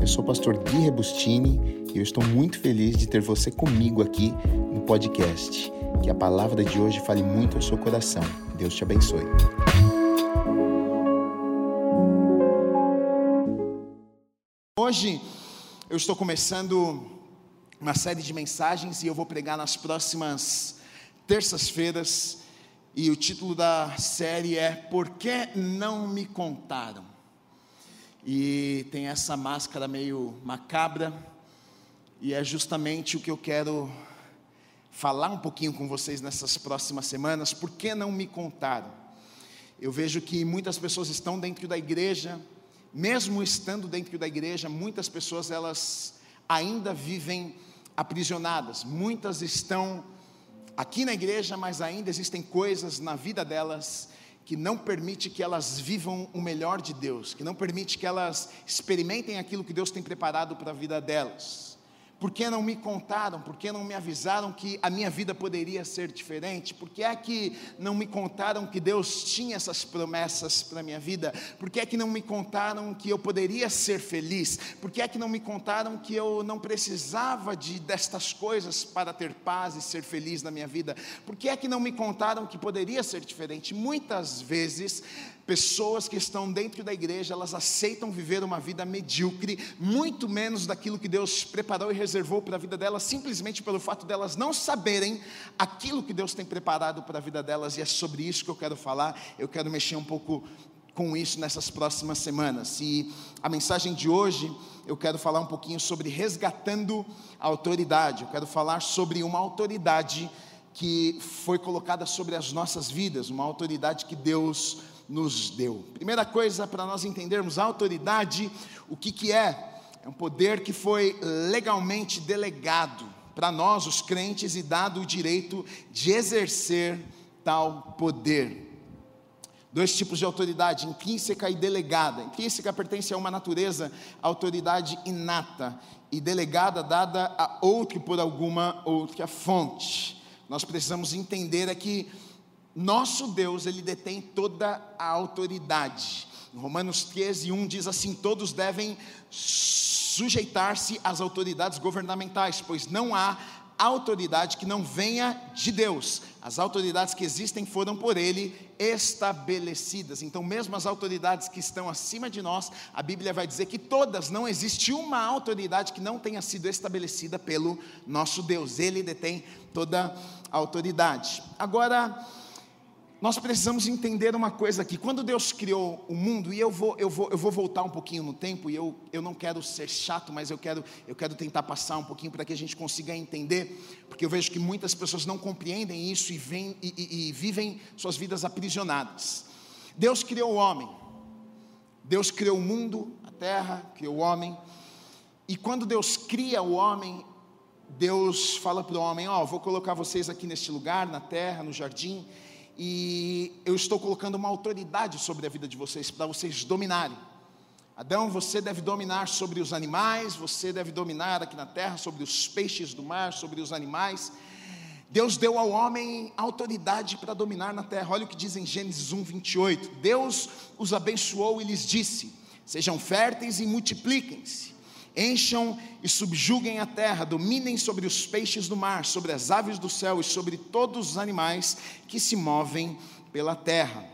Eu sou o pastor Gui Rebustini e eu estou muito feliz de ter você comigo aqui no podcast. Que a palavra de hoje fale muito ao seu coração. Deus te abençoe. Hoje eu estou começando uma série de mensagens e eu vou pregar nas próximas terças-feiras. E o título da série é Por que não me contaram? E tem essa máscara meio macabra, e é justamente o que eu quero falar um pouquinho com vocês nessas próximas semanas. Por que não me contaram? Eu vejo que muitas pessoas estão dentro da igreja, mesmo estando dentro da igreja, muitas pessoas elas ainda vivem aprisionadas. Muitas estão aqui na igreja, mas ainda existem coisas na vida delas que não permite que elas vivam o melhor de Deus, que não permite que elas experimentem aquilo que Deus tem preparado para a vida delas. Por que não me contaram? Por que não me avisaram que a minha vida poderia ser diferente? Por que é que não me contaram que Deus tinha essas promessas para a minha vida? Por que é que não me contaram que eu poderia ser feliz? Por que é que não me contaram que eu não precisava de destas coisas para ter paz e ser feliz na minha vida? Por que é que não me contaram que poderia ser diferente? Muitas vezes Pessoas que estão dentro da igreja, elas aceitam viver uma vida medíocre, muito menos daquilo que Deus preparou e reservou para a vida delas, simplesmente pelo fato delas não saberem aquilo que Deus tem preparado para a vida delas, e é sobre isso que eu quero falar. Eu quero mexer um pouco com isso nessas próximas semanas. E a mensagem de hoje, eu quero falar um pouquinho sobre resgatando a autoridade. Eu quero falar sobre uma autoridade que foi colocada sobre as nossas vidas, uma autoridade que Deus nos deu. Primeira coisa para nós entendermos a autoridade, o que, que é? É um poder que foi legalmente delegado para nós, os crentes, e dado o direito de exercer tal poder. Dois tipos de autoridade, intrínseca e delegada. Intrínseca pertence a uma natureza, autoridade inata, e delegada dada a outro por alguma outra fonte. Nós precisamos entender aqui nosso Deus, ele detém toda a autoridade. Romanos 13, 1 diz assim: Todos devem sujeitar-se às autoridades governamentais, pois não há autoridade que não venha de Deus. As autoridades que existem foram por Ele estabelecidas. Então, mesmo as autoridades que estão acima de nós, a Bíblia vai dizer que todas, não existe uma autoridade que não tenha sido estabelecida pelo nosso Deus. Ele detém toda a autoridade. Agora, nós precisamos entender uma coisa aqui. Quando Deus criou o mundo, e eu vou, eu vou, eu vou voltar um pouquinho no tempo, e eu, eu não quero ser chato, mas eu quero, eu quero tentar passar um pouquinho para que a gente consiga entender, porque eu vejo que muitas pessoas não compreendem isso e, vem, e, e, e vivem suas vidas aprisionadas. Deus criou o homem, Deus criou o mundo, a terra, criou o homem, e quando Deus cria o homem, Deus fala para o homem: Ó, oh, vou colocar vocês aqui neste lugar, na terra, no jardim e eu estou colocando uma autoridade sobre a vida de vocês, para vocês dominarem. Adão, você deve dominar sobre os animais, você deve dominar aqui na terra sobre os peixes do mar, sobre os animais. Deus deu ao homem autoridade para dominar na terra. Olha o que diz em Gênesis 1, 28. Deus os abençoou e lhes disse: Sejam férteis e multipliquem-se Encham e subjuguem a terra, dominem sobre os peixes do mar, sobre as aves do céu e sobre todos os animais que se movem pela terra.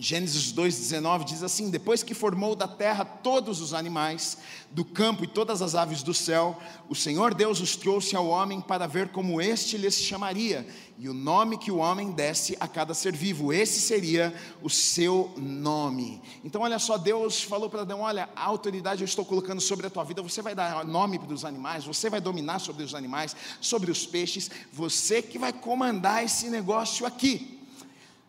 Gênesis 2,19 diz assim: Depois que formou da terra todos os animais do campo e todas as aves do céu, o Senhor Deus os trouxe ao homem para ver como este lhes chamaria, e o nome que o homem desse a cada ser vivo, esse seria o seu nome. Então, olha só, Deus falou para Adão: Olha, a autoridade eu estou colocando sobre a tua vida, você vai dar nome para os animais, você vai dominar sobre os animais, sobre os peixes, você que vai comandar esse negócio aqui.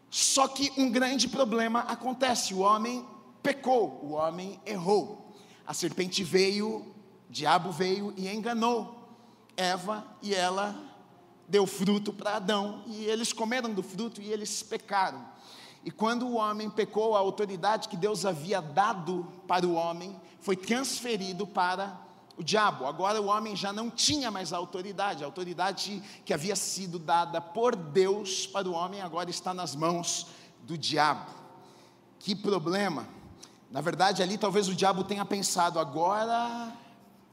Só que um grande problema acontece: o homem pecou, o homem errou. A serpente veio, o diabo veio e enganou Eva, e ela deu fruto para Adão, e eles comeram do fruto e eles pecaram. E quando o homem pecou, a autoridade que Deus havia dado para o homem foi transferido para o diabo. Agora o homem já não tinha mais a autoridade, a autoridade que havia sido dada por Deus para o homem agora está nas mãos do diabo. Que problema! Na verdade, ali talvez o diabo tenha pensado: agora,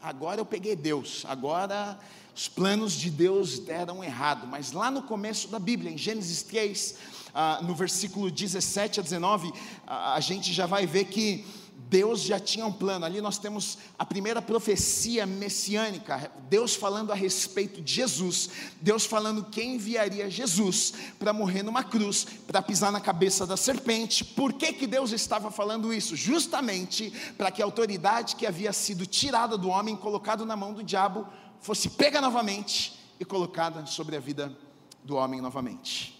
agora eu peguei Deus, agora os planos de Deus deram errado. Mas lá no começo da Bíblia, em Gênesis 3, ah, no versículo 17 a 19, ah, a gente já vai ver que Deus já tinha um plano. Ali nós temos a primeira profecia messiânica, Deus falando a respeito de Jesus, Deus falando quem enviaria Jesus para morrer numa cruz, para pisar na cabeça da serpente. Por que, que Deus estava falando isso? Justamente para que a autoridade que havia sido tirada do homem, colocada na mão do diabo, fosse pega novamente e colocada sobre a vida do homem novamente.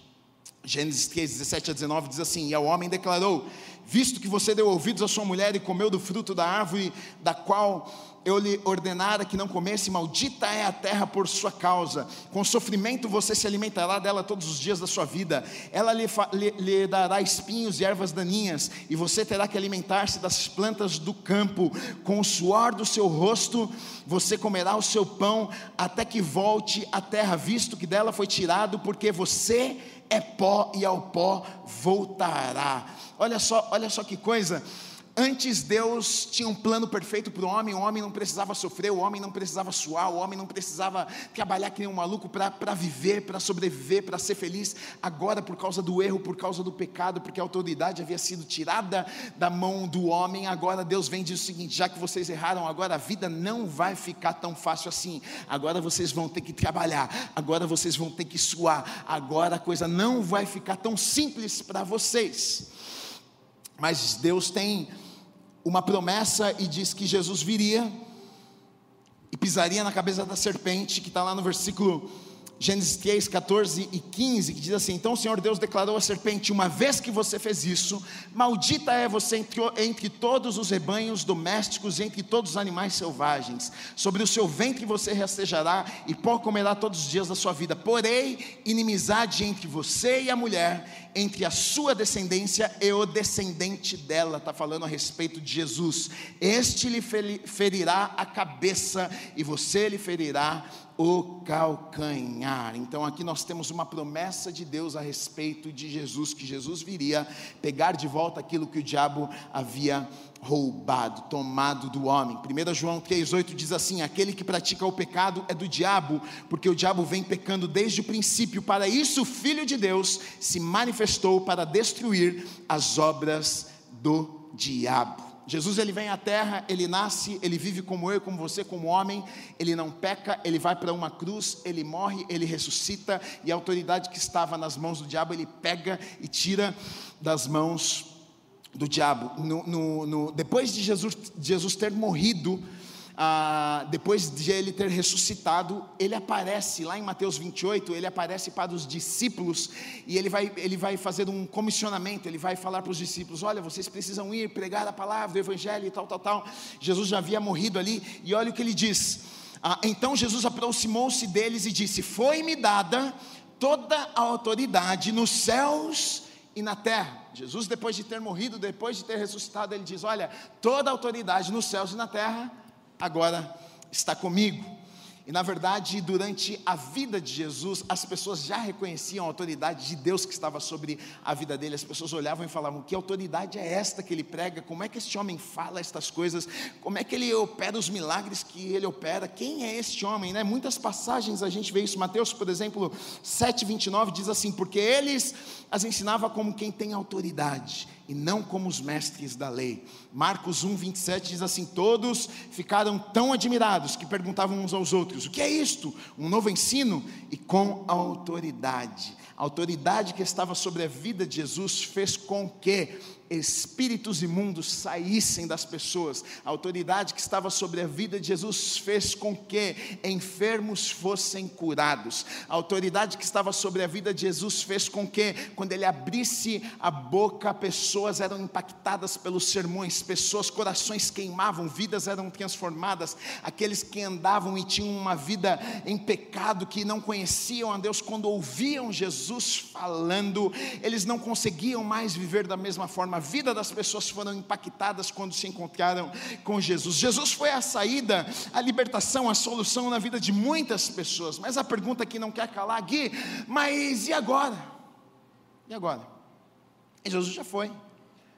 Gênesis 3, 17 a 19 diz assim: E ao homem declarou: visto que você deu ouvidos à sua mulher e comeu do fruto da árvore da qual eu lhe ordenara que não comesse, maldita é a terra por sua causa. Com sofrimento você se alimentará dela todos os dias da sua vida. Ela lhe, lhe, lhe dará espinhos e ervas daninhas, e você terá que alimentar-se das plantas do campo. Com o suor do seu rosto você comerá o seu pão até que volte à terra, visto que dela foi tirado, porque você é pó e ao pó voltará. Olha só, olha só que coisa. Antes Deus tinha um plano perfeito para o homem, o homem não precisava sofrer, o homem não precisava suar, o homem não precisava trabalhar que nem um maluco para viver, para sobreviver, para ser feliz. Agora, por causa do erro, por causa do pecado, porque a autoridade havia sido tirada da mão do homem, agora Deus vem e diz o seguinte: já que vocês erraram, agora a vida não vai ficar tão fácil assim. Agora vocês vão ter que trabalhar, agora vocês vão ter que suar, agora a coisa não vai ficar tão simples para vocês. Mas Deus tem uma promessa e diz que Jesus viria e pisaria na cabeça da serpente, que está lá no versículo Gênesis 3, 14 e 15, que diz assim: Então o Senhor Deus declarou à serpente: Uma vez que você fez isso, maldita é você entre, entre todos os rebanhos domésticos e entre todos os animais selvagens. Sobre o seu ventre você rastejará e pó comerá todos os dias da sua vida. Porém, inimizade entre você e a mulher, entre a sua descendência e o descendente dela. Está falando a respeito de Jesus. Este lhe ferirá a cabeça e você lhe ferirá o calcanhar. Então aqui nós temos uma promessa de Deus a respeito de Jesus, que Jesus viria pegar de volta aquilo que o diabo havia roubado, tomado do homem. 1 João 3,8 diz assim: Aquele que pratica o pecado é do diabo, porque o diabo vem pecando desde o princípio. Para isso, o Filho de Deus se manifestou para destruir as obras do diabo. Jesus ele vem à terra, ele nasce, ele vive como eu, como você, como homem, ele não peca, ele vai para uma cruz, ele morre, ele ressuscita, e a autoridade que estava nas mãos do diabo, ele pega e tira das mãos do diabo. No, no, no, depois de Jesus, Jesus ter morrido, ah, depois de ele ter ressuscitado, ele aparece lá em Mateus 28, ele aparece para os discípulos e ele vai, ele vai fazer um comissionamento, ele vai falar para os discípulos: olha, vocês precisam ir pregar a palavra do Evangelho e tal, tal, tal. Jesus já havia morrido ali, e olha o que ele diz. Ah, então Jesus aproximou-se deles e disse: Foi-me dada toda a autoridade nos céus e na terra. Jesus, depois de ter morrido, depois de ter ressuscitado, ele diz: Olha, toda autoridade nos céus e na terra agora está comigo. E na verdade, durante a vida de Jesus, as pessoas já reconheciam a autoridade de Deus que estava sobre a vida dele. As pessoas olhavam e falavam: Que autoridade é esta que ele prega? Como é que este homem fala estas coisas? Como é que ele opera os milagres que ele opera? Quem é este homem? Né? Muitas passagens a gente vê isso. Mateus, por exemplo, 7,29 diz assim: Porque eles as ensinava como quem tem autoridade e não como os mestres da lei. Marcos 1, 27 diz assim: Todos ficaram tão admirados que perguntavam uns aos outros: O que é isto? Um novo ensino? E com autoridade. A autoridade que estava sobre a vida de Jesus fez com que espíritos imundos saíssem das pessoas. A autoridade que estava sobre a vida de Jesus fez com que enfermos fossem curados. A autoridade que estava sobre a vida de Jesus fez com que, quando ele abrisse a boca, pessoas eram impactadas pelos sermões, pessoas, corações queimavam, vidas eram transformadas. Aqueles que andavam e tinham uma vida em pecado, que não conheciam a Deus, quando ouviam Jesus falando, eles não conseguiam mais viver da mesma a vida das pessoas foram impactadas quando se encontraram com Jesus. Jesus foi a saída, a libertação, a solução na vida de muitas pessoas. Mas a pergunta que não quer calar aqui, mas e agora? E agora? Jesus já foi.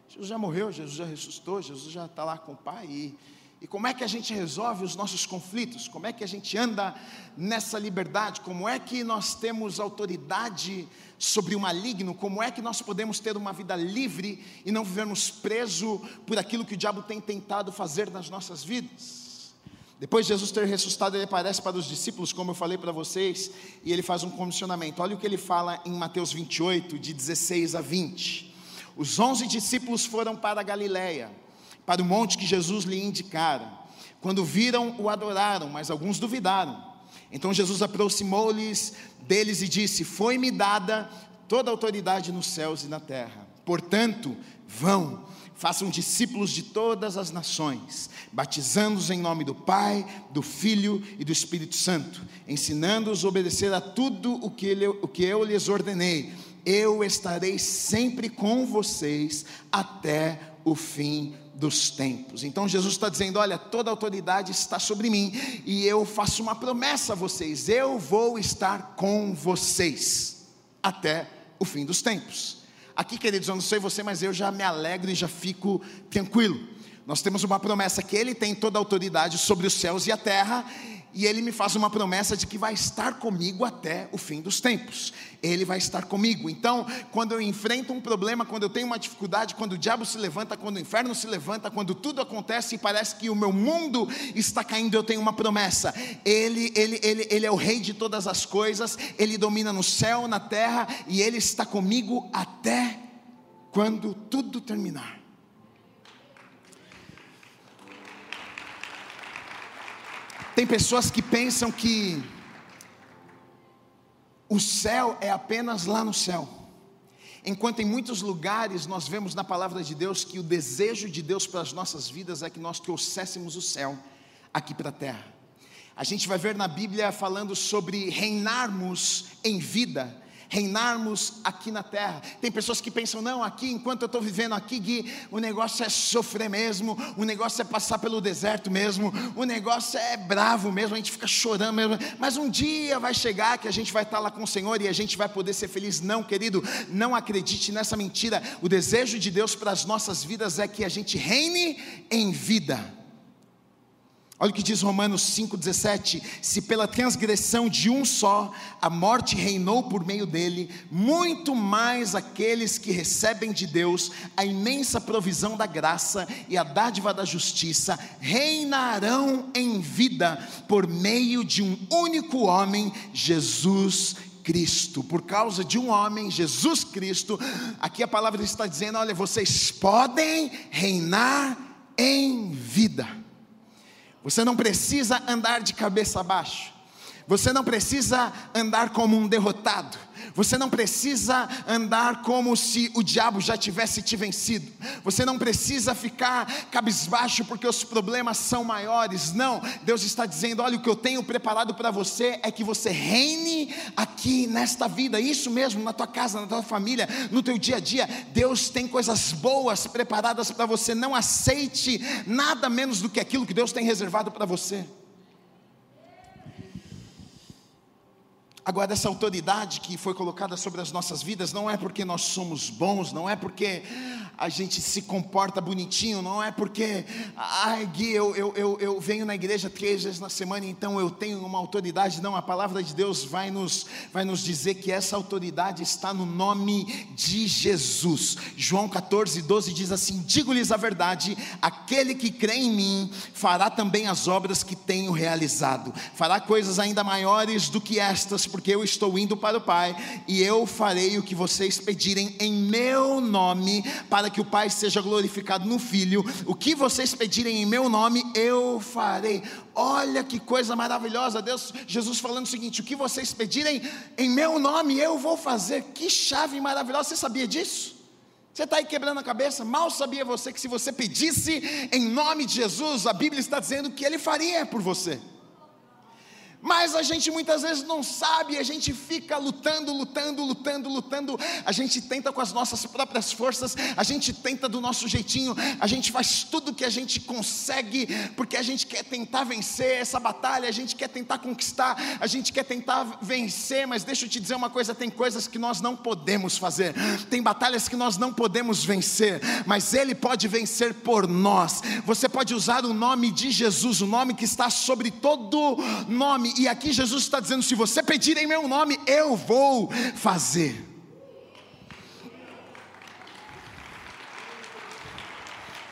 Jesus já morreu, Jesus já ressuscitou, Jesus já está lá com o Pai. E, e como é que a gente resolve os nossos conflitos? Como é que a gente anda nessa liberdade? Como é que nós temos autoridade sobre o maligno? Como é que nós podemos ter uma vida livre e não vivermos preso por aquilo que o diabo tem tentado fazer nas nossas vidas? Depois de Jesus ter ressuscitado, ele aparece para os discípulos, como eu falei para vocês, e ele faz um comissionamento. Olha o que ele fala em Mateus 28, de 16 a 20. Os onze discípulos foram para a Galiléia, para o monte que Jesus lhe indicara. Quando viram, o adoraram, mas alguns duvidaram. Então Jesus aproximou-lhes deles e disse: Foi-me dada toda a autoridade nos céus e na terra. Portanto, vão façam discípulos de todas as nações, batizando-os em nome do Pai, do Filho e do Espírito Santo, ensinando-os a obedecer a tudo o que, ele, o que eu lhes ordenei. Eu estarei sempre com vocês até o fim dos tempos. Então Jesus está dizendo: olha, toda autoridade está sobre mim, e eu faço uma promessa a vocês: eu vou estar com vocês até o fim dos tempos. Aqui, queridos, eu não sei você, mas eu já me alegro e já fico tranquilo. Nós temos uma promessa que Ele tem toda a autoridade sobre os céus e a terra, e ele me faz uma promessa de que vai estar comigo até o fim dos tempos. Ele vai estar comigo. Então, quando eu enfrento um problema, quando eu tenho uma dificuldade, quando o diabo se levanta, quando o inferno se levanta, quando tudo acontece e parece que o meu mundo está caindo, eu tenho uma promessa. Ele, ele, ele, ele é o rei de todas as coisas, ele domina no céu, na terra, e ele está comigo até quando tudo terminar. Tem pessoas que pensam que o céu é apenas lá no céu. Enquanto em muitos lugares nós vemos na palavra de Deus que o desejo de Deus para as nossas vidas é que nós trouxéssemos o céu aqui para a terra. A gente vai ver na Bíblia falando sobre reinarmos em vida reinarmos aqui na terra. Tem pessoas que pensam, não, aqui, enquanto eu estou vivendo aqui, Gui, o negócio é sofrer mesmo, o negócio é passar pelo deserto mesmo, o negócio é bravo mesmo, a gente fica chorando mesmo, mas um dia vai chegar que a gente vai estar lá com o Senhor e a gente vai poder ser feliz. Não, querido, não acredite nessa mentira. O desejo de Deus para as nossas vidas é que a gente reine em vida. Olha o que diz Romanos 5,17: Se pela transgressão de um só a morte reinou por meio dele, muito mais aqueles que recebem de Deus a imensa provisão da graça e a dádiva da justiça reinarão em vida por meio de um único homem, Jesus Cristo. Por causa de um homem, Jesus Cristo, aqui a palavra está dizendo: olha, vocês podem reinar em vida. Você não precisa andar de cabeça baixa. Você não precisa andar como um derrotado. Você não precisa andar como se o diabo já tivesse te vencido. Você não precisa ficar cabisbaixo porque os problemas são maiores. Não, Deus está dizendo: olha, o que eu tenho preparado para você é que você reine aqui nesta vida. Isso mesmo, na tua casa, na tua família, no teu dia a dia. Deus tem coisas boas preparadas para você. Não aceite nada menos do que aquilo que Deus tem reservado para você. Agora, essa autoridade que foi colocada sobre as nossas vidas não é porque nós somos bons, não é porque a gente se comporta bonitinho, não é porque, ai Gui, eu, eu, eu, eu venho na igreja três vezes na semana, então eu tenho uma autoridade. Não, a palavra de Deus vai nos, vai nos dizer que essa autoridade está no nome de Jesus. João 14, 12 diz assim: Digo-lhes a verdade, aquele que crê em mim fará também as obras que tenho realizado, fará coisas ainda maiores do que estas, porque eu estou indo para o Pai, e eu farei o que vocês pedirem em meu nome, para para que o Pai seja glorificado no Filho. O que vocês pedirem em meu nome, eu farei. Olha que coisa maravilhosa, Deus, Jesus falando o seguinte: o que vocês pedirem em meu nome, eu vou fazer. Que chave maravilhosa, você sabia disso? Você está aí quebrando a cabeça? Mal sabia você que se você pedisse em nome de Jesus, a Bíblia está dizendo que Ele faria por você. Mas a gente muitas vezes não sabe, a gente fica lutando, lutando, lutando, lutando. A gente tenta com as nossas próprias forças, a gente tenta do nosso jeitinho, a gente faz tudo que a gente consegue, porque a gente quer tentar vencer essa batalha, a gente quer tentar conquistar, a gente quer tentar vencer. Mas deixa eu te dizer uma coisa: tem coisas que nós não podemos fazer, tem batalhas que nós não podemos vencer, mas Ele pode vencer por nós. Você pode usar o nome de Jesus, o nome que está sobre todo nome nome, e aqui Jesus está dizendo: se você pedir em meu nome, eu vou fazer.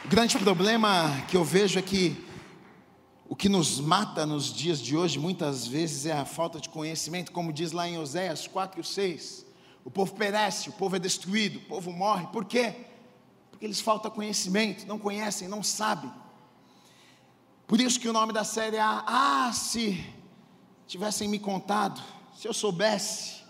O grande problema que eu vejo é que o que nos mata nos dias de hoje, muitas vezes, é a falta de conhecimento, como diz lá em Oséias 4 e 6. O povo perece, o povo é destruído, o povo morre. Por quê? Porque eles faltam conhecimento, não conhecem, não sabem. Por isso que o nome da série é Ah, se tivessem me contado, se eu soubesse,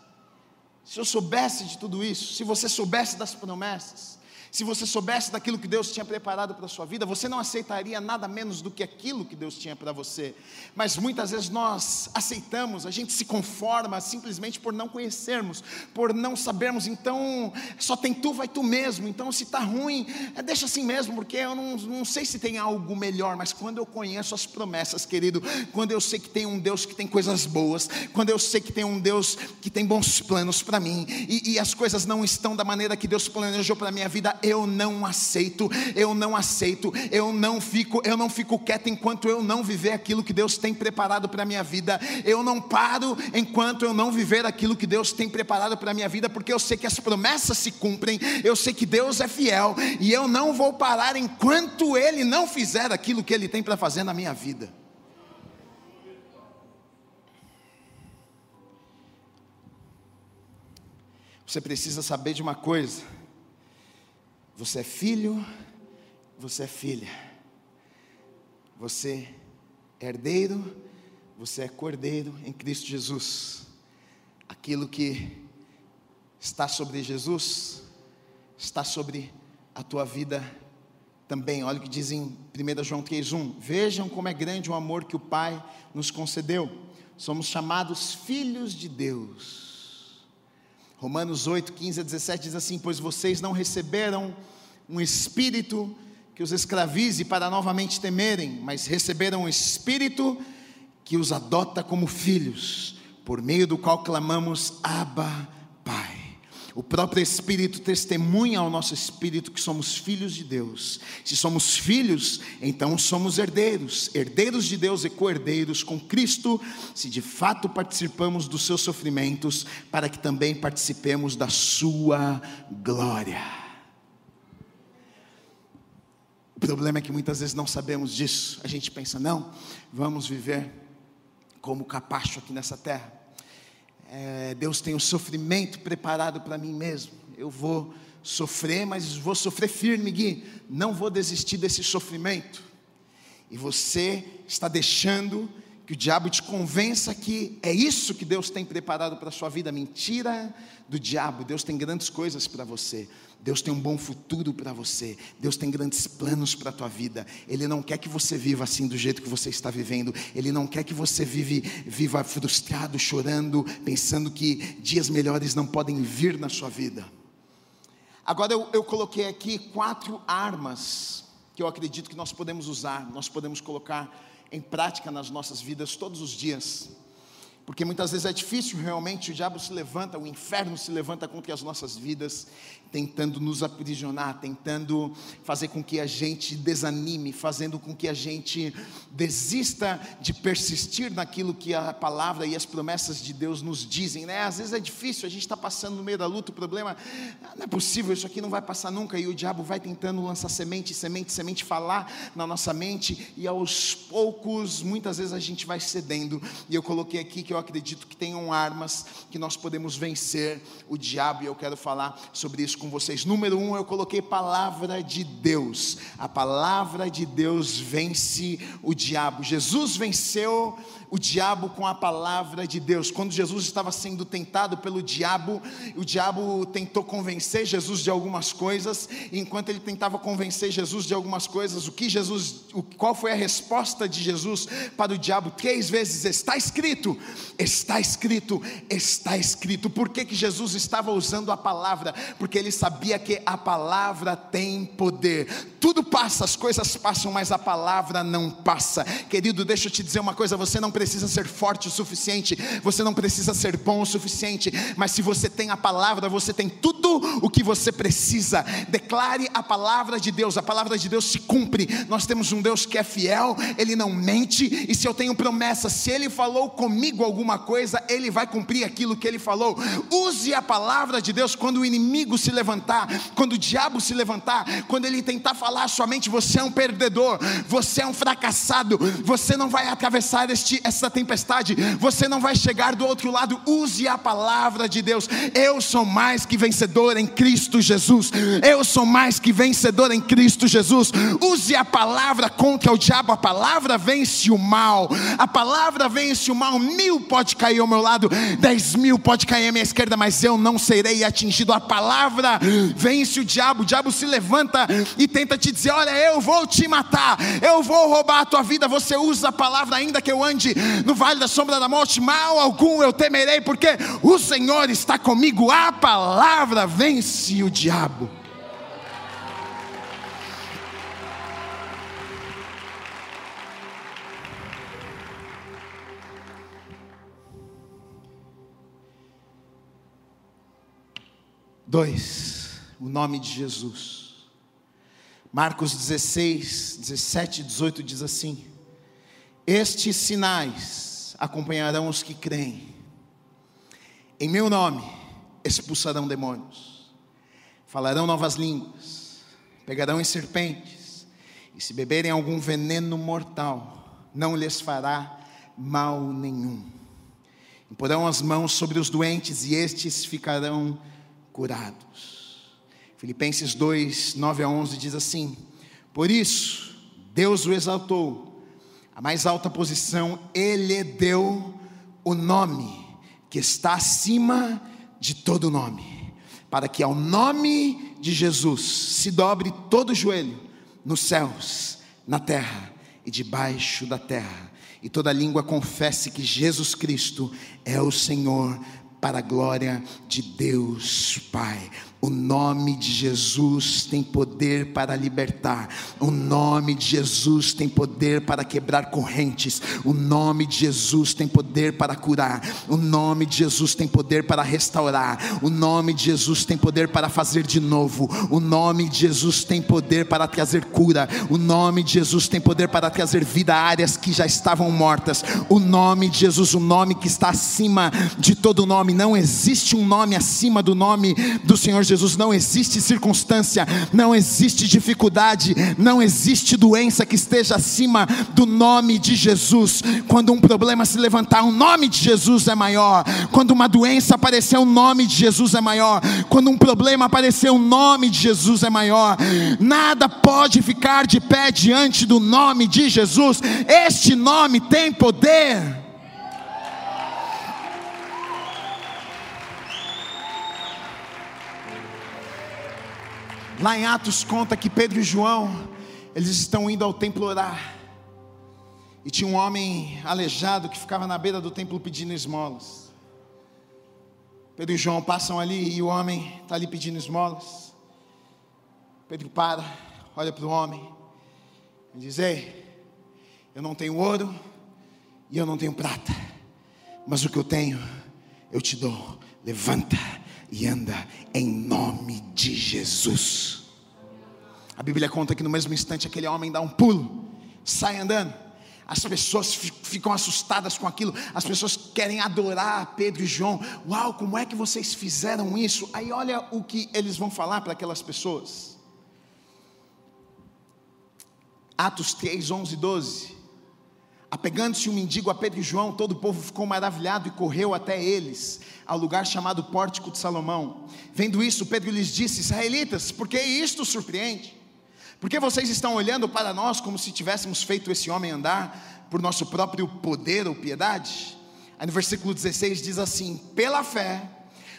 se eu soubesse de tudo isso, se você soubesse das promessas, se você soubesse daquilo que Deus tinha preparado para a sua vida, você não aceitaria nada menos do que aquilo que Deus tinha para você. Mas muitas vezes nós aceitamos, a gente se conforma simplesmente por não conhecermos, por não sabermos. Então, só tem tu, vai tu mesmo. Então, se está ruim, é, deixa assim mesmo, porque eu não, não sei se tem algo melhor. Mas quando eu conheço as promessas, querido, quando eu sei que tem um Deus que tem coisas boas, quando eu sei que tem um Deus que tem bons planos para mim, e, e as coisas não estão da maneira que Deus planejou para a minha vida, eu não aceito, eu não aceito, eu não fico, eu não fico quieto enquanto eu não viver aquilo que Deus tem preparado para a minha vida. Eu não paro enquanto eu não viver aquilo que Deus tem preparado para a minha vida, porque eu sei que as promessas se cumprem, eu sei que Deus é fiel e eu não vou parar enquanto ele não fizer aquilo que ele tem para fazer na minha vida. Você precisa saber de uma coisa você é filho, você é filha. Você é herdeiro, você é cordeiro em Cristo Jesus. Aquilo que está sobre Jesus está sobre a tua vida também. Olha o que diz em 1 João 3,1: Vejam como é grande o amor que o Pai nos concedeu. Somos chamados filhos de Deus. Romanos 8, 15 a 17 diz assim: Pois vocês não receberam um espírito que os escravize para novamente temerem, mas receberam um espírito que os adota como filhos, por meio do qual clamamos: Abba. O próprio Espírito testemunha ao nosso espírito que somos filhos de Deus. Se somos filhos, então somos herdeiros, herdeiros de Deus e co-herdeiros com Cristo, se de fato participamos dos seus sofrimentos, para que também participemos da sua glória. O problema é que muitas vezes não sabemos disso. A gente pensa, não, vamos viver como capacho aqui nessa terra é, Deus tem o sofrimento preparado para mim mesmo. Eu vou sofrer, mas vou sofrer firme, Gui. Não vou desistir desse sofrimento. E você está deixando que o diabo te convença que é isso que Deus tem preparado para a sua vida. Mentira do diabo. Deus tem grandes coisas para você. Deus tem um bom futuro para você. Deus tem grandes planos para a tua vida. Ele não quer que você viva assim do jeito que você está vivendo. Ele não quer que você vive, viva frustrado, chorando, pensando que dias melhores não podem vir na sua vida. Agora eu, eu coloquei aqui quatro armas que eu acredito que nós podemos usar, nós podemos colocar em prática nas nossas vidas todos os dias. Porque muitas vezes é difícil realmente, o diabo se levanta, o inferno se levanta contra as nossas vidas, tentando nos aprisionar, tentando fazer com que a gente desanime, fazendo com que a gente desista de persistir naquilo que a palavra e as promessas de Deus nos dizem, né? Às vezes é difícil, a gente está passando no meio da luta, o problema, ah, não é possível, isso aqui não vai passar nunca, e o diabo vai tentando lançar semente, semente, semente, falar na nossa mente, e aos poucos, muitas vezes a gente vai cedendo, e eu coloquei aqui que eu acredito que tenham armas que nós podemos vencer o diabo, e eu quero falar sobre isso com com vocês. Número um, eu coloquei palavra de Deus. A palavra de Deus vence o diabo. Jesus venceu o diabo com a palavra de Deus. Quando Jesus estava sendo tentado pelo diabo, o diabo tentou convencer Jesus de algumas coisas, e enquanto ele tentava convencer Jesus de algumas coisas, o que Jesus, o, qual foi a resposta de Jesus para o diabo? Três vezes: está escrito, está escrito, está escrito. Por que, que Jesus estava usando a palavra? Porque ele sabia que a palavra tem poder. Tudo passa, as coisas passam, mas a palavra não passa. Querido, deixa eu te dizer uma coisa: você não precisa ser forte o suficiente, você não precisa ser bom o suficiente, mas se você tem a palavra, você tem tudo o que você precisa. Declare a palavra de Deus, a palavra de Deus se cumpre. Nós temos um Deus que é fiel, ele não mente, e se eu tenho promessa, se ele falou comigo alguma coisa, ele vai cumprir aquilo que ele falou. Use a palavra de Deus quando o inimigo se levantar, quando o diabo se levantar, quando ele tentar falar somente você é um perdedor, você é um fracassado, você não vai atravessar este essa tempestade, você não vai chegar do outro lado. Use a palavra de Deus. Eu sou mais que vencedor em Cristo Jesus. Eu sou mais que vencedor em Cristo Jesus. Use a palavra contra o diabo. A palavra vence o mal. A palavra vence o mal. Mil pode cair ao meu lado, dez mil pode cair à minha esquerda, mas eu não serei atingido. A palavra vence o diabo. O diabo se levanta e tenta te dizer: Olha, eu vou te matar, eu vou roubar a tua vida. Você usa a palavra, ainda que eu ande no vale da sombra da morte, mal algum eu temerei, porque o Senhor está comigo, a palavra vence o diabo. Dois, o nome de Jesus. Marcos 16, 17 e 18 diz assim: estes sinais acompanharão os que creem. Em meu nome expulsarão demônios, falarão novas línguas, pegarão em serpentes, e se beberem algum veneno mortal, não lhes fará mal nenhum. Imporão as mãos sobre os doentes e estes ficarão curados. Filipenses 2, 9 a 11 diz assim: Por isso, Deus o exaltou a mais alta posição, ele deu o nome que está acima de todo nome, para que ao nome de Jesus se dobre todo o joelho nos céus, na terra e debaixo da terra, e toda língua confesse que Jesus Cristo é o Senhor, para a glória de Deus Pai. O nome de Jesus tem poder para libertar. O nome de Jesus tem poder para quebrar correntes. O nome de Jesus tem poder para curar. O nome de Jesus tem poder para restaurar. O nome de Jesus tem poder para fazer de novo. O nome de Jesus tem poder para trazer cura. O nome de Jesus tem poder para trazer vida a áreas que já estavam mortas. O nome de Jesus, o nome que está acima de todo nome. Não existe um nome acima do nome do Senhor Jesus. Jesus, não existe circunstância, não existe dificuldade, não existe doença que esteja acima do nome de Jesus. Quando um problema se levantar, o nome de Jesus é maior. Quando uma doença aparecer, o nome de Jesus é maior. Quando um problema aparecer, o nome de Jesus é maior. Nada pode ficar de pé diante do nome de Jesus. Este nome tem poder. Lá em Atos conta que Pedro e João, eles estão indo ao templo orar. E tinha um homem aleijado que ficava na beira do templo pedindo esmolas. Pedro e João passam ali e o homem está ali pedindo esmolas. Pedro para, olha para o homem e diz: Ei, eu não tenho ouro e eu não tenho prata, mas o que eu tenho eu te dou. Levanta e anda em nome de Jesus. A Bíblia conta que no mesmo instante aquele homem dá um pulo, sai andando. As pessoas ficam assustadas com aquilo, as pessoas querem adorar Pedro e João. Uau, como é que vocês fizeram isso? Aí olha o que eles vão falar para aquelas pessoas. Atos 3, 11 e 12. Apegando-se um mendigo a Pedro e João, todo o povo ficou maravilhado e correu até eles, ao lugar chamado Pórtico de Salomão. Vendo isso, Pedro lhes disse: Israelitas, por que isto surpreende? Por que vocês estão olhando para nós como se tivéssemos feito esse homem andar por nosso próprio poder ou piedade? Aí no versículo 16 diz assim: Pela fé,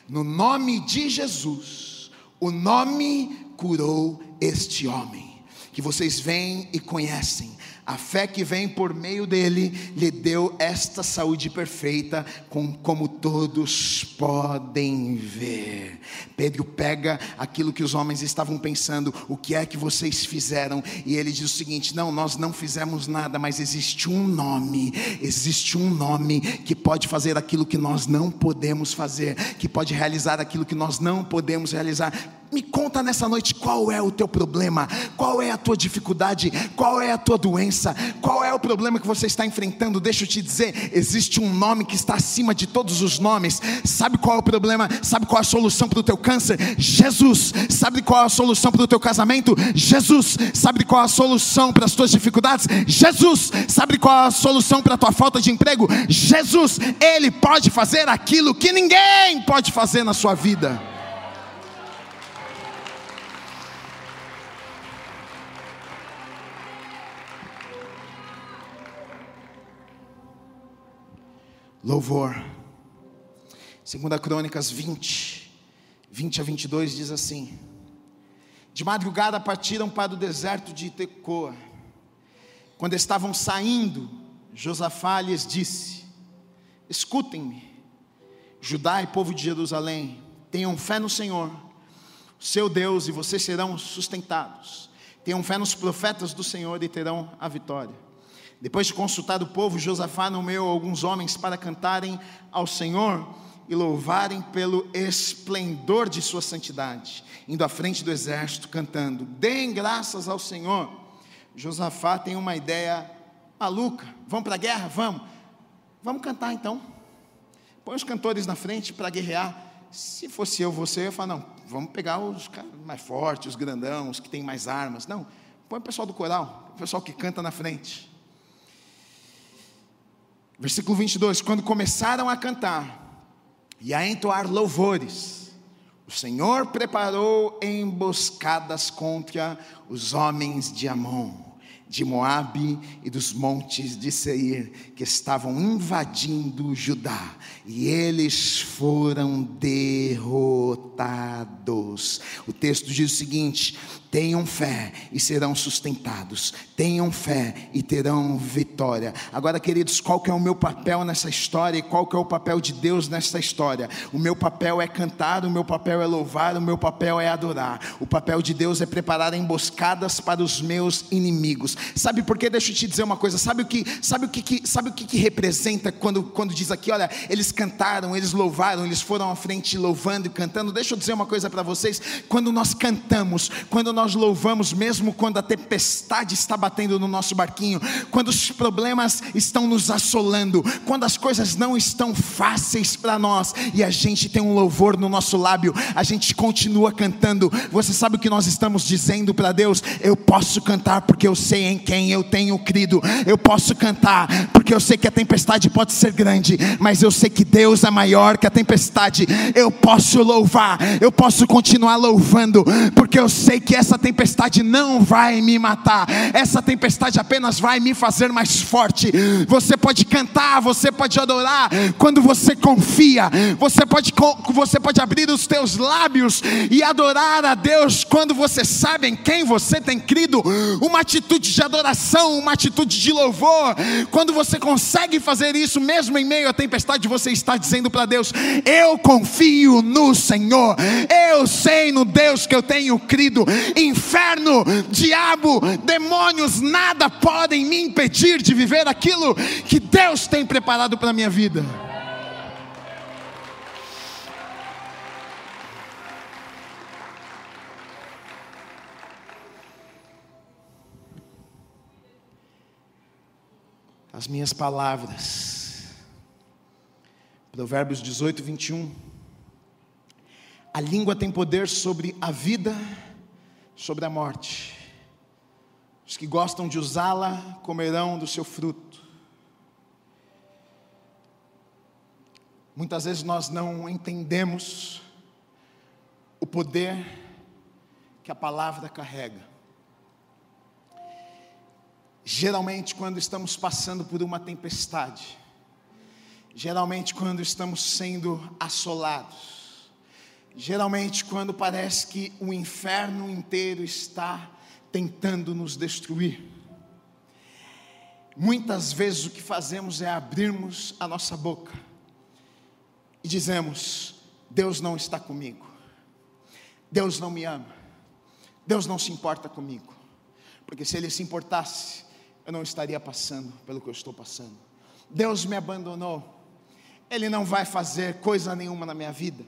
no nome de Jesus, o nome curou este homem, que vocês veem e conhecem a fé que vem por meio dele lhe deu esta saúde perfeita, com, como todos podem ver. Pedro pega aquilo que os homens estavam pensando: o que é que vocês fizeram? E ele diz o seguinte: não, nós não fizemos nada, mas existe um nome, existe um nome que pode fazer aquilo que nós não podemos fazer, que pode realizar aquilo que nós não podemos realizar. Me conta nessa noite qual é o teu problema, qual é a tua dificuldade, qual é a tua doença, qual é o problema que você está enfrentando. Deixa eu te dizer: existe um nome que está acima de todos os nomes. Sabe qual é o problema? Sabe qual é a solução para o teu câncer? Jesus. Sabe qual é a solução para o teu casamento? Jesus. Sabe qual é a solução para as tuas dificuldades? Jesus. Sabe qual é a solução para a tua falta de emprego? Jesus. Ele pode fazer aquilo que ninguém pode fazer na sua vida. Louvor. Segunda Crônicas 20, 20 a 22 diz assim: De madrugada partiram para o deserto de Tecoa. Quando estavam saindo, Josafá lhes disse: Escutem-me, Judá e povo de Jerusalém, tenham fé no Senhor, seu Deus, e vocês serão sustentados. Tenham fé nos profetas do Senhor e terão a vitória. Depois de consultar o povo, Josafá nomeou alguns homens para cantarem ao Senhor e louvarem pelo esplendor de sua santidade, indo à frente do exército cantando: Deem graças ao Senhor. Josafá tem uma ideia maluca: vamos para a guerra? Vamos. Vamos cantar então. Põe os cantores na frente para guerrear. Se fosse eu, você, eu ia falar: não, vamos pegar os mais fortes, os grandão, os que têm mais armas. Não, põe o pessoal do coral, o pessoal que canta na frente. Versículo 22: Quando começaram a cantar e a entoar louvores, o Senhor preparou emboscadas contra os homens de Amon, de Moabe e dos montes de Seir, que estavam invadindo Judá, e eles foram derrotados. O texto diz o seguinte: Tenham fé e serão sustentados. Tenham fé e terão vitória. Agora, queridos, qual que é o meu papel nessa história e qual que é o papel de Deus nessa história? O meu papel é cantar, o meu papel é louvar, o meu papel é adorar. O papel de Deus é preparar emboscadas para os meus inimigos. Sabe por quê? Deixa eu te dizer uma coisa. Sabe o que, sabe o que, sabe o que, que representa quando, quando diz aqui, olha, eles cantaram, eles louvaram, eles foram à frente louvando e cantando. Deixa eu dizer uma coisa para vocês. Quando nós cantamos, quando nós louvamos, mesmo quando a tempestade está batendo no nosso barquinho, quando os problemas estão nos assolando, quando as coisas não estão fáceis para nós e a gente tem um louvor no nosso lábio, a gente continua cantando. Você sabe o que nós estamos dizendo para Deus? Eu posso cantar porque eu sei em quem eu tenho crido. Eu posso cantar porque eu sei que a tempestade pode ser grande, mas eu sei que Deus é maior que a tempestade. Eu posso louvar, eu posso continuar louvando, porque eu sei que essa tempestade não vai me matar, essa tempestade apenas vai me fazer mais forte. Você pode cantar, você pode adorar, quando você confia, você pode, você pode abrir os teus lábios e adorar a Deus quando você sabe em quem você tem crido, uma atitude de adoração, uma atitude de louvor. Quando você consegue fazer isso, mesmo em meio à tempestade, você está dizendo para Deus: Eu confio no Senhor, eu sei no Deus que eu tenho crido. Inferno, diabo, demônios, nada podem me impedir de viver aquilo que Deus tem preparado para a minha vida. As minhas palavras, Provérbios 18, 21. A língua tem poder sobre a vida, sobre a morte. Os que gostam de usá-la comerão do seu fruto. Muitas vezes nós não entendemos o poder que a palavra carrega. Geralmente, quando estamos passando por uma tempestade, geralmente, quando estamos sendo assolados, geralmente, quando parece que o inferno inteiro está tentando nos destruir, muitas vezes o que fazemos é abrirmos a nossa boca e dizemos: Deus não está comigo, Deus não me ama, Deus não se importa comigo, porque se Ele se importasse, eu não estaria passando pelo que eu estou passando. Deus me abandonou, Ele não vai fazer coisa nenhuma na minha vida,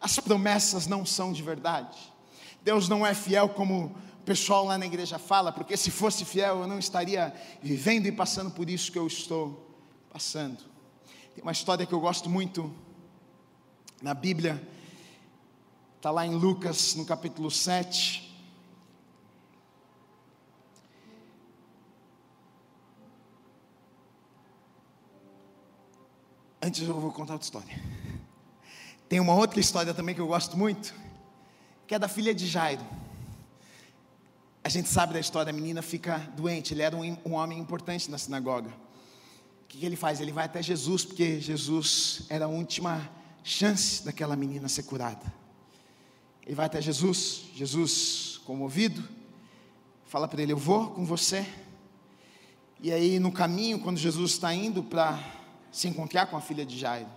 as promessas não são de verdade, Deus não é fiel como o pessoal lá na igreja fala, porque se fosse fiel eu não estaria vivendo e passando por isso que eu estou passando. Tem uma história que eu gosto muito na Bíblia, está lá em Lucas, no capítulo 7. Antes eu vou contar outra história. Tem uma outra história também que eu gosto muito, que é da filha de Jairo. A gente sabe da história, a menina fica doente, ele era um, um homem importante na sinagoga. O que, que ele faz? Ele vai até Jesus, porque Jesus era a última chance daquela menina ser curada. Ele vai até Jesus, Jesus, comovido, fala para ele: Eu vou com você. E aí, no caminho, quando Jesus está indo para se encontrar com a filha de Jairo.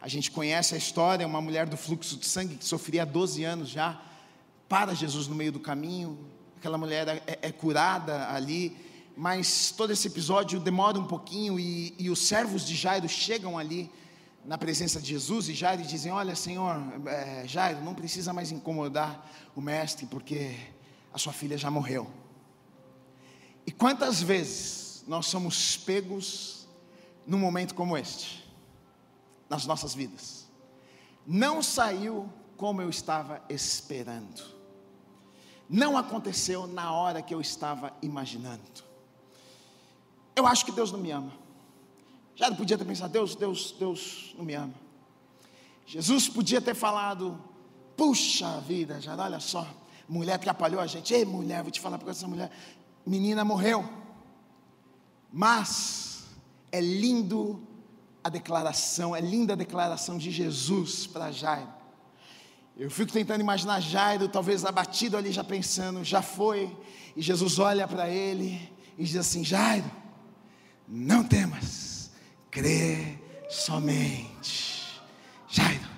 A gente conhece a história, uma mulher do fluxo de sangue que sofria 12 anos já, para Jesus no meio do caminho, aquela mulher é, é curada ali, mas todo esse episódio demora um pouquinho e, e, os servos de Jairo chegam ali na presença de Jesus e Jairo dizem: Olha, Senhor, é, Jairo, não precisa mais incomodar o mestre, porque a sua filha já morreu. E quantas vezes nós somos pegos num momento como este, nas nossas vidas. Não saiu como eu estava esperando, não aconteceu na hora que eu estava imaginando. Eu acho que Deus não me ama. Já podia ter pensado, Deus, Deus, Deus não me ama. Jesus podia ter falado, puxa vida, já olha só, mulher atrapalhou a gente. Ei, mulher, vou te falar para essa mulher, menina morreu. Mas é lindo a declaração, é linda a declaração de Jesus para Jairo. Eu fico tentando imaginar Jairo, talvez abatido ali, já pensando, já foi, e Jesus olha para ele e diz assim: Jairo, não temas, crê somente. Jairo,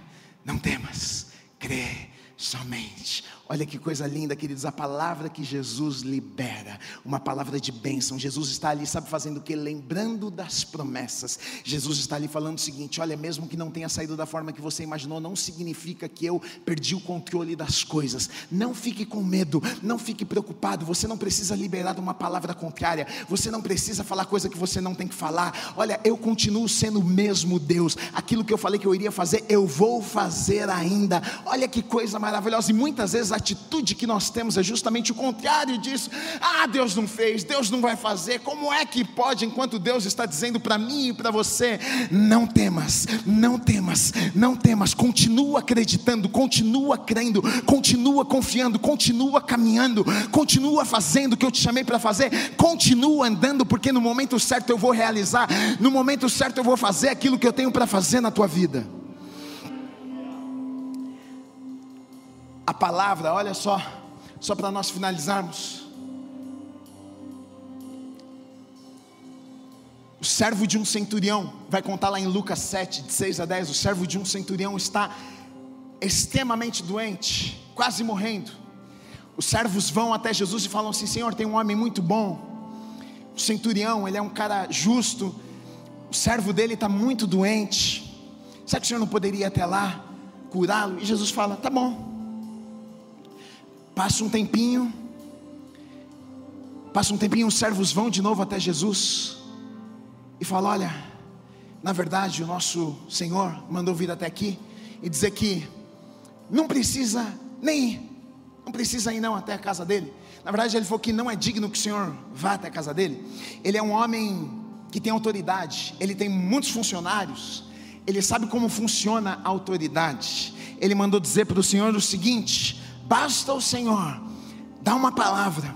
não temas, crê somente. Olha que coisa linda, queridos, a palavra que Jesus libera, uma palavra de bênção. Jesus está ali, sabe, fazendo o que? Lembrando das promessas. Jesus está ali falando o seguinte: olha, mesmo que não tenha saído da forma que você imaginou, não significa que eu perdi o controle das coisas. Não fique com medo, não fique preocupado. Você não precisa liberar uma palavra contrária, você não precisa falar coisa que você não tem que falar. Olha, eu continuo sendo o mesmo Deus, aquilo que eu falei que eu iria fazer, eu vou fazer ainda. Olha que coisa maravilhosa, e muitas vezes atitude que nós temos é justamente o contrário disso. Ah, Deus não fez, Deus não vai fazer. Como é que pode, enquanto Deus está dizendo para mim e para você: não temas, não temas, não temas. Continua acreditando, continua crendo, continua confiando, continua caminhando, continua fazendo o que eu te chamei para fazer, continua andando, porque no momento certo eu vou realizar, no momento certo eu vou fazer aquilo que eu tenho para fazer na tua vida. A palavra, olha só, só para nós finalizarmos. O servo de um centurião, vai contar lá em Lucas 7, de 6 a 10. O servo de um centurião está extremamente doente, quase morrendo. Os servos vão até Jesus e falam assim: Senhor, tem um homem muito bom. O centurião, ele é um cara justo. O servo dele está muito doente. Será que o senhor não poderia ir até lá, curá-lo? E Jesus fala: Tá bom, Passa um tempinho, passa um tempinho, os servos vão de novo até Jesus e falam: Olha, na verdade o nosso Senhor mandou vir até aqui e dizer que não precisa nem ir, não precisa ir não até a casa dele. Na verdade, ele falou que não é digno que o Senhor vá até a casa dele. Ele é um homem que tem autoridade, ele tem muitos funcionários, ele sabe como funciona a autoridade. Ele mandou dizer para o Senhor o seguinte: basta o Senhor dar uma palavra,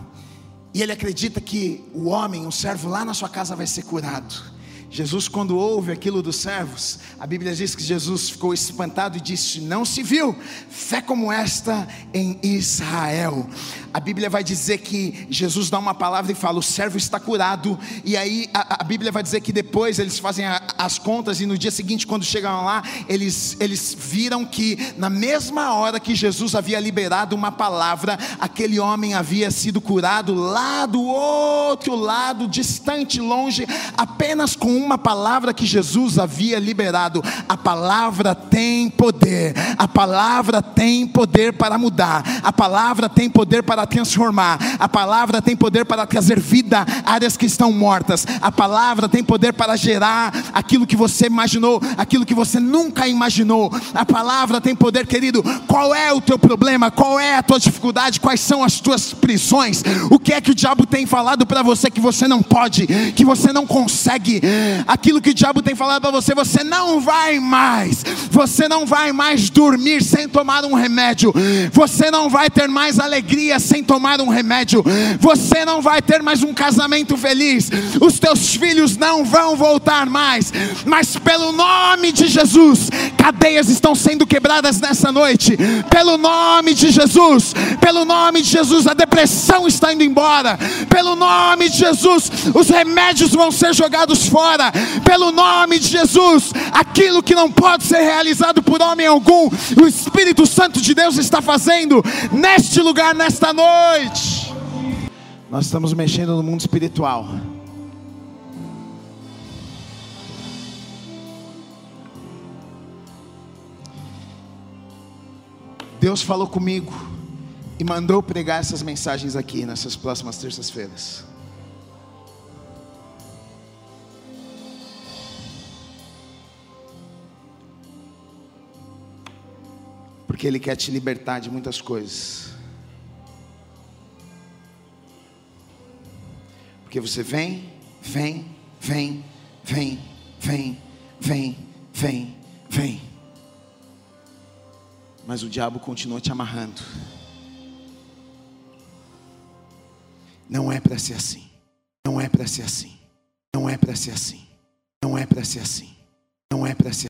e ele acredita que o homem, o servo lá na sua casa vai ser curado. Jesus, quando ouve aquilo dos servos, a Bíblia diz que Jesus ficou espantado e disse: Não se viu fé como esta em Israel. A Bíblia vai dizer que Jesus dá uma palavra e fala: O servo está curado. E aí a, a Bíblia vai dizer que depois eles fazem a, as contas e no dia seguinte, quando chegam lá, eles, eles viram que na mesma hora que Jesus havia liberado uma palavra, aquele homem havia sido curado lá do outro lado, distante, longe, apenas com uma palavra que Jesus havia liberado. A palavra tem poder, a palavra tem poder para mudar, a palavra tem poder para transformar, a palavra tem poder para trazer vida a áreas que estão mortas, a palavra tem poder para gerar aquilo que você imaginou, aquilo que você nunca imaginou. A palavra tem poder, querido. Qual é o teu problema? Qual é a tua dificuldade? Quais são as tuas prisões? O que é que o diabo tem falado para você que você não pode, que você não consegue? Aquilo que o diabo tem falado para você, você não vai mais, você não vai mais dormir sem tomar um remédio, você não vai ter mais alegria sem tomar um remédio, você não vai ter mais um casamento feliz, os teus filhos não vão voltar mais, mas pelo nome de Jesus, cadeias estão sendo quebradas nessa noite, pelo nome de Jesus, pelo nome de Jesus, a depressão está indo embora, pelo nome de Jesus, os remédios vão ser jogados fora pelo nome de Jesus, aquilo que não pode ser realizado por homem algum, o Espírito Santo de Deus está fazendo neste lugar, nesta noite. Nós estamos mexendo no mundo espiritual. Deus falou comigo e mandou pregar essas mensagens aqui nessas próximas terças-feiras. Porque Ele quer te libertar de muitas coisas. Porque você vem, vem, vem, vem, vem, vem, vem, vem. Mas o diabo continua te amarrando. Não é para ser assim. Não é para ser assim. Não é para ser assim. Não é para ser assim. Não é para ser